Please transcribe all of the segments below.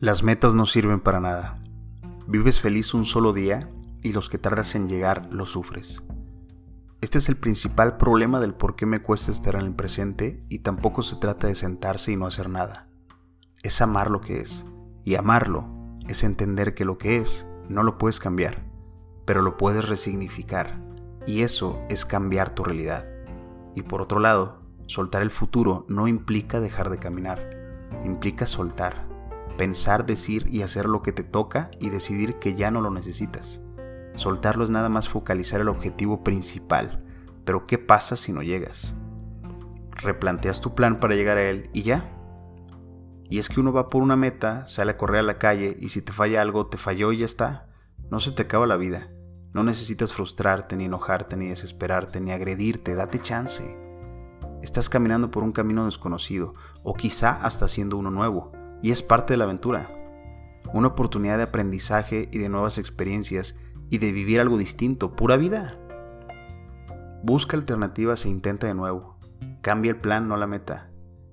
Las metas no sirven para nada. Vives feliz un solo día y los que tardas en llegar los sufres. Este es el principal problema del por qué me cuesta estar en el presente y tampoco se trata de sentarse y no hacer nada. Es amar lo que es. Y amarlo es entender que lo que es no lo puedes cambiar, pero lo puedes resignificar. Y eso es cambiar tu realidad. Y por otro lado, soltar el futuro no implica dejar de caminar, implica soltar pensar, decir y hacer lo que te toca y decidir que ya no lo necesitas. Soltarlo es nada más focalizar el objetivo principal, pero ¿qué pasa si no llegas? Replanteas tu plan para llegar a él y ya. Y es que uno va por una meta, sale a correr a la calle y si te falla algo, te falló y ya está. No se te acaba la vida. No necesitas frustrarte, ni enojarte, ni desesperarte, ni agredirte. Date chance. Estás caminando por un camino desconocido, o quizá hasta siendo uno nuevo y es parte de la aventura. Una oportunidad de aprendizaje y de nuevas experiencias y de vivir algo distinto, pura vida. Busca alternativas e intenta de nuevo. Cambia el plan, no la meta.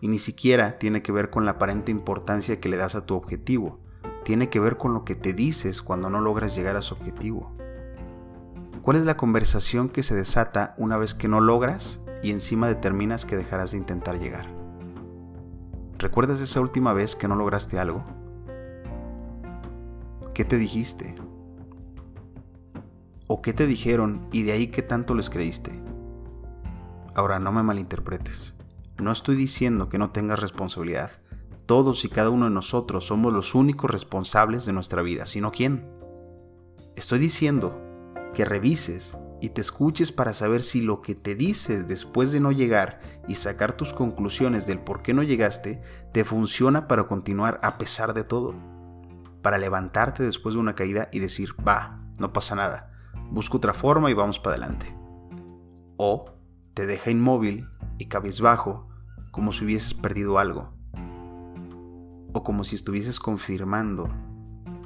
Y ni siquiera tiene que ver con la aparente importancia que le das a tu objetivo. Tiene que ver con lo que te dices cuando no logras llegar a su objetivo. ¿Cuál es la conversación que se desata una vez que no logras y encima determinas que dejarás de intentar llegar? ¿Recuerdas esa última vez que no lograste algo? ¿Qué te dijiste? ¿O qué te dijeron y de ahí qué tanto les creíste? Ahora no me malinterpretes. No estoy diciendo que no tengas responsabilidad. Todos y cada uno de nosotros somos los únicos responsables de nuestra vida, sino quién. Estoy diciendo que revises y te escuches para saber si lo que te dices después de no llegar y sacar tus conclusiones del por qué no llegaste te funciona para continuar a pesar de todo. Para levantarte después de una caída y decir, va, no pasa nada, busco otra forma y vamos para adelante. O te deja inmóvil y cabizbajo como si hubieses perdido algo. O como si estuvieses confirmando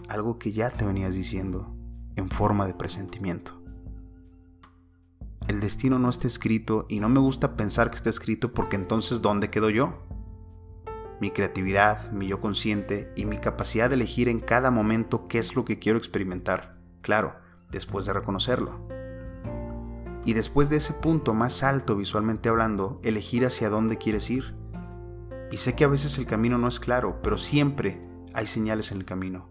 algo que ya te venías diciendo en forma de presentimiento. El destino no está escrito y no me gusta pensar que está escrito porque entonces ¿dónde quedo yo? Mi creatividad, mi yo consciente y mi capacidad de elegir en cada momento qué es lo que quiero experimentar, claro, después de reconocerlo. Y después de ese punto más alto visualmente hablando, elegir hacia dónde quieres ir. Y sé que a veces el camino no es claro, pero siempre hay señales en el camino.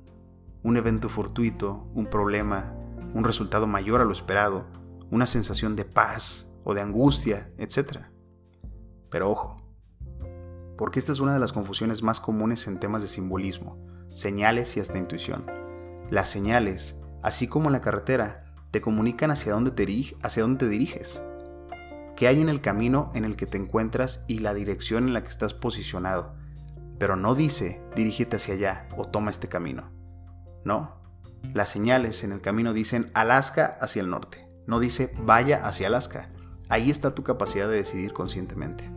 Un evento fortuito, un problema, un resultado mayor a lo esperado, una sensación de paz o de angustia, etc. Pero ojo, porque esta es una de las confusiones más comunes en temas de simbolismo, señales y hasta intuición. Las señales, así como la carretera, te comunican hacia dónde te, hacia dónde te diriges, qué hay en el camino en el que te encuentras y la dirección en la que estás posicionado, pero no dice dirígete hacia allá o toma este camino. No, las señales en el camino dicen Alaska hacia el norte no dice vaya hacia Alaska. Ahí está tu capacidad de decidir conscientemente.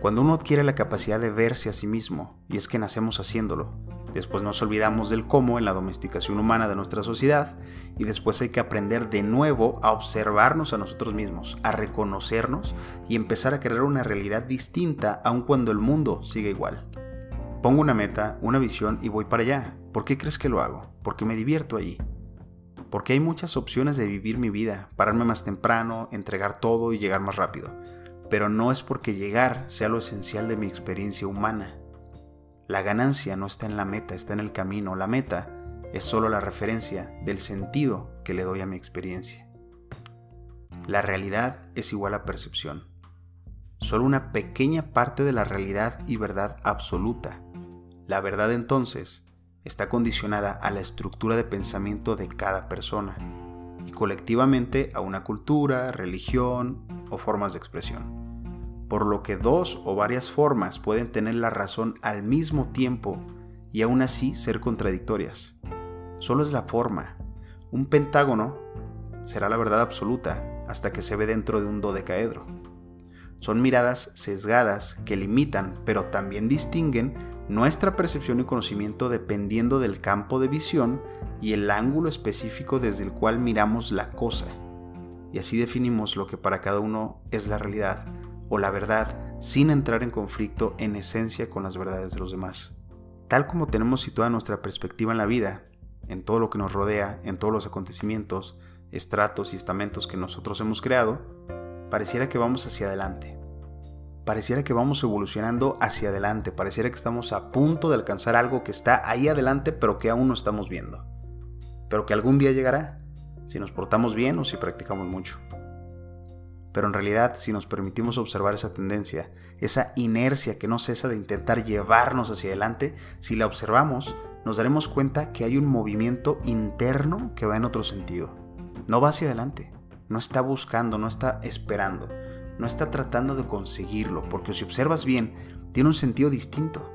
Cuando uno adquiere la capacidad de verse a sí mismo, y es que nacemos haciéndolo, después nos olvidamos del cómo en la domesticación humana de nuestra sociedad, y después hay que aprender de nuevo a observarnos a nosotros mismos, a reconocernos y empezar a crear una realidad distinta aun cuando el mundo siga igual. Pongo una meta, una visión y voy para allá. ¿Por qué crees que lo hago? Porque me divierto allí porque hay muchas opciones de vivir mi vida, pararme más temprano, entregar todo y llegar más rápido. Pero no es porque llegar sea lo esencial de mi experiencia humana. La ganancia no está en la meta, está en el camino. La meta es solo la referencia del sentido que le doy a mi experiencia. La realidad es igual a percepción. Solo una pequeña parte de la realidad y verdad absoluta. La verdad entonces está condicionada a la estructura de pensamiento de cada persona y colectivamente a una cultura, religión o formas de expresión. Por lo que dos o varias formas pueden tener la razón al mismo tiempo y aún así ser contradictorias. Solo es la forma. Un pentágono será la verdad absoluta hasta que se ve dentro de un dodecaedro. Son miradas sesgadas que limitan pero también distinguen nuestra percepción y conocimiento dependiendo del campo de visión y el ángulo específico desde el cual miramos la cosa. Y así definimos lo que para cada uno es la realidad o la verdad sin entrar en conflicto en esencia con las verdades de los demás. tal como tenemos situada nuestra perspectiva en la vida, en todo lo que nos rodea, en todos los acontecimientos, estratos y estamentos que nosotros hemos creado, pareciera que vamos hacia adelante. Pareciera que vamos evolucionando hacia adelante, pareciera que estamos a punto de alcanzar algo que está ahí adelante pero que aún no estamos viendo. Pero que algún día llegará, si nos portamos bien o si practicamos mucho. Pero en realidad, si nos permitimos observar esa tendencia, esa inercia que no cesa de intentar llevarnos hacia adelante, si la observamos, nos daremos cuenta que hay un movimiento interno que va en otro sentido. No va hacia adelante, no está buscando, no está esperando, no está tratando de conseguirlo, porque si observas bien, tiene un sentido distinto,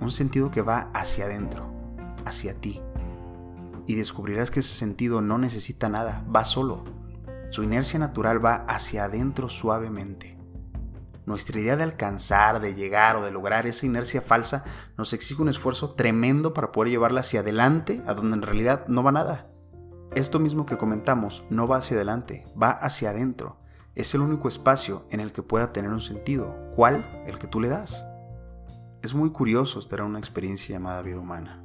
un sentido que va hacia adentro, hacia ti. Y descubrirás que ese sentido no necesita nada, va solo su inercia natural va hacia adentro suavemente. Nuestra idea de alcanzar, de llegar o de lograr esa inercia falsa nos exige un esfuerzo tremendo para poder llevarla hacia adelante, a donde en realidad no va nada. Esto mismo que comentamos no va hacia adelante, va hacia adentro. Es el único espacio en el que pueda tener un sentido. ¿Cuál? El que tú le das. Es muy curioso estar en una experiencia llamada vida humana,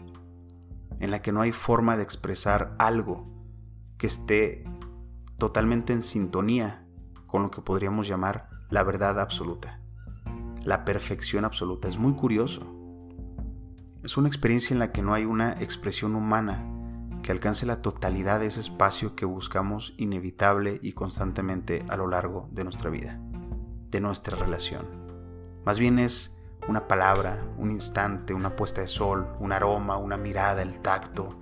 en la que no hay forma de expresar algo que esté totalmente en sintonía con lo que podríamos llamar la verdad absoluta, la perfección absoluta. Es muy curioso. Es una experiencia en la que no hay una expresión humana que alcance la totalidad de ese espacio que buscamos inevitable y constantemente a lo largo de nuestra vida, de nuestra relación. Más bien es una palabra, un instante, una puesta de sol, un aroma, una mirada, el tacto,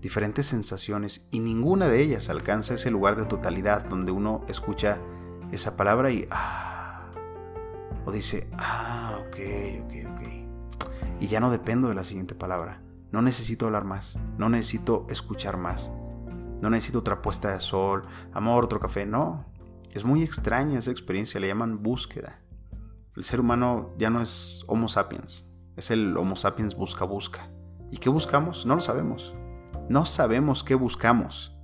diferentes sensaciones y ninguna de ellas alcanza ese lugar de totalidad donde uno escucha esa palabra y ah, o dice, ah, ok, ok, ok. Y ya no dependo de la siguiente palabra. No necesito hablar más, no necesito escuchar más, no necesito otra puesta de sol, amor, otro café, no. Es muy extraña esa experiencia, le llaman búsqueda. El ser humano ya no es Homo sapiens, es el Homo sapiens busca busca. ¿Y qué buscamos? No lo sabemos no sabemos qué buscamos.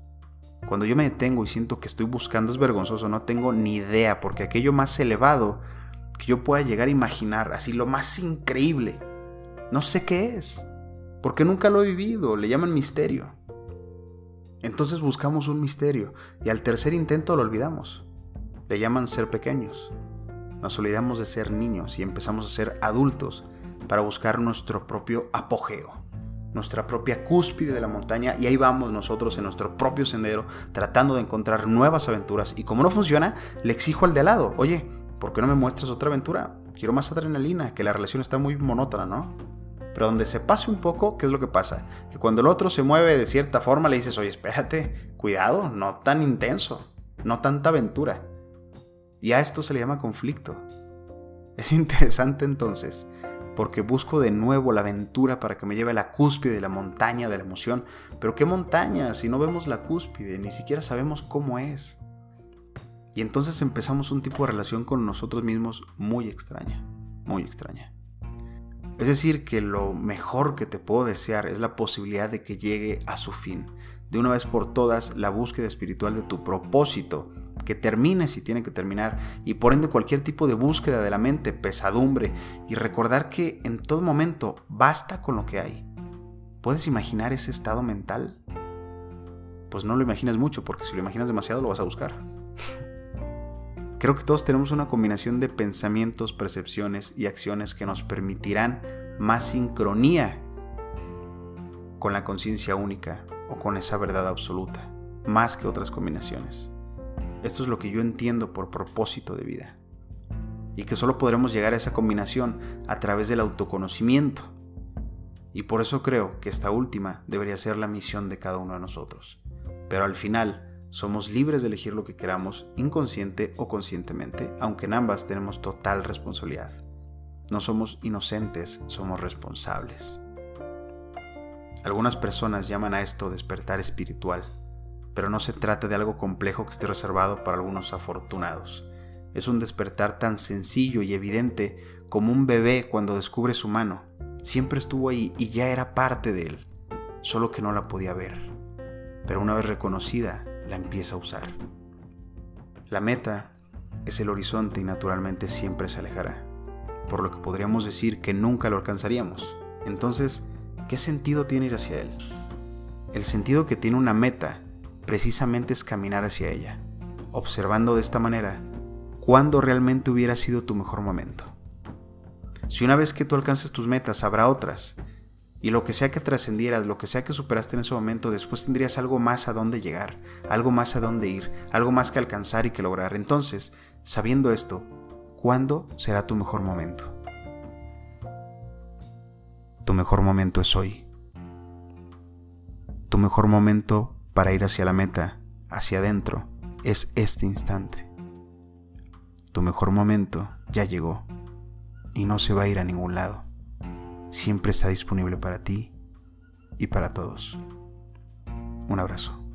Cuando yo me detengo y siento que estoy buscando es vergonzoso, no tengo ni idea, porque aquello más elevado que yo pueda llegar a imaginar, así lo más increíble, no sé qué es, porque nunca lo he vivido, le llaman misterio. Entonces buscamos un misterio y al tercer intento lo olvidamos. Le llaman ser pequeños. Nos olvidamos de ser niños y empezamos a ser adultos para buscar nuestro propio apogeo nuestra propia cúspide de la montaña y ahí vamos nosotros en nuestro propio sendero tratando de encontrar nuevas aventuras y como no funciona, le exijo al de al lado, oye, ¿por qué no me muestras otra aventura? Quiero más adrenalina, que la relación está muy monótona, ¿no? Pero donde se pase un poco, ¿qué es lo que pasa? Que cuando el otro se mueve de cierta forma le dices, oye, espérate, cuidado, no tan intenso, no tanta aventura. Y a esto se le llama conflicto. Es interesante entonces porque busco de nuevo la aventura para que me lleve a la cúspide de la montaña de la emoción. Pero ¿qué montaña? Si no vemos la cúspide, ni siquiera sabemos cómo es. Y entonces empezamos un tipo de relación con nosotros mismos muy extraña, muy extraña. Es decir, que lo mejor que te puedo desear es la posibilidad de que llegue a su fin, de una vez por todas, la búsqueda espiritual de tu propósito que termine si tiene que terminar y por ende cualquier tipo de búsqueda de la mente, pesadumbre y recordar que en todo momento basta con lo que hay. ¿Puedes imaginar ese estado mental? Pues no lo imaginas mucho porque si lo imaginas demasiado lo vas a buscar. Creo que todos tenemos una combinación de pensamientos, percepciones y acciones que nos permitirán más sincronía con la conciencia única o con esa verdad absoluta, más que otras combinaciones. Esto es lo que yo entiendo por propósito de vida. Y que solo podremos llegar a esa combinación a través del autoconocimiento. Y por eso creo que esta última debería ser la misión de cada uno de nosotros. Pero al final somos libres de elegir lo que queramos, inconsciente o conscientemente, aunque en ambas tenemos total responsabilidad. No somos inocentes, somos responsables. Algunas personas llaman a esto despertar espiritual pero no se trata de algo complejo que esté reservado para algunos afortunados. Es un despertar tan sencillo y evidente como un bebé cuando descubre su mano. Siempre estuvo ahí y ya era parte de él, solo que no la podía ver. Pero una vez reconocida, la empieza a usar. La meta es el horizonte y naturalmente siempre se alejará, por lo que podríamos decir que nunca lo alcanzaríamos. entonces, ¿qué sentido tiene ir hacia Él? El sentido que tiene una meta precisamente es caminar hacia ella, observando de esta manera cuándo realmente hubiera sido tu mejor momento. Si una vez que tú alcances tus metas habrá otras, y lo que sea que trascendieras, lo que sea que superaste en ese momento, después tendrías algo más a dónde llegar, algo más a dónde ir, algo más que alcanzar y que lograr. Entonces, sabiendo esto, ¿cuándo será tu mejor momento? Tu mejor momento es hoy. Tu mejor momento para ir hacia la meta, hacia adentro, es este instante. Tu mejor momento ya llegó y no se va a ir a ningún lado siempre está disponible para ti y para todos. Un abrazo.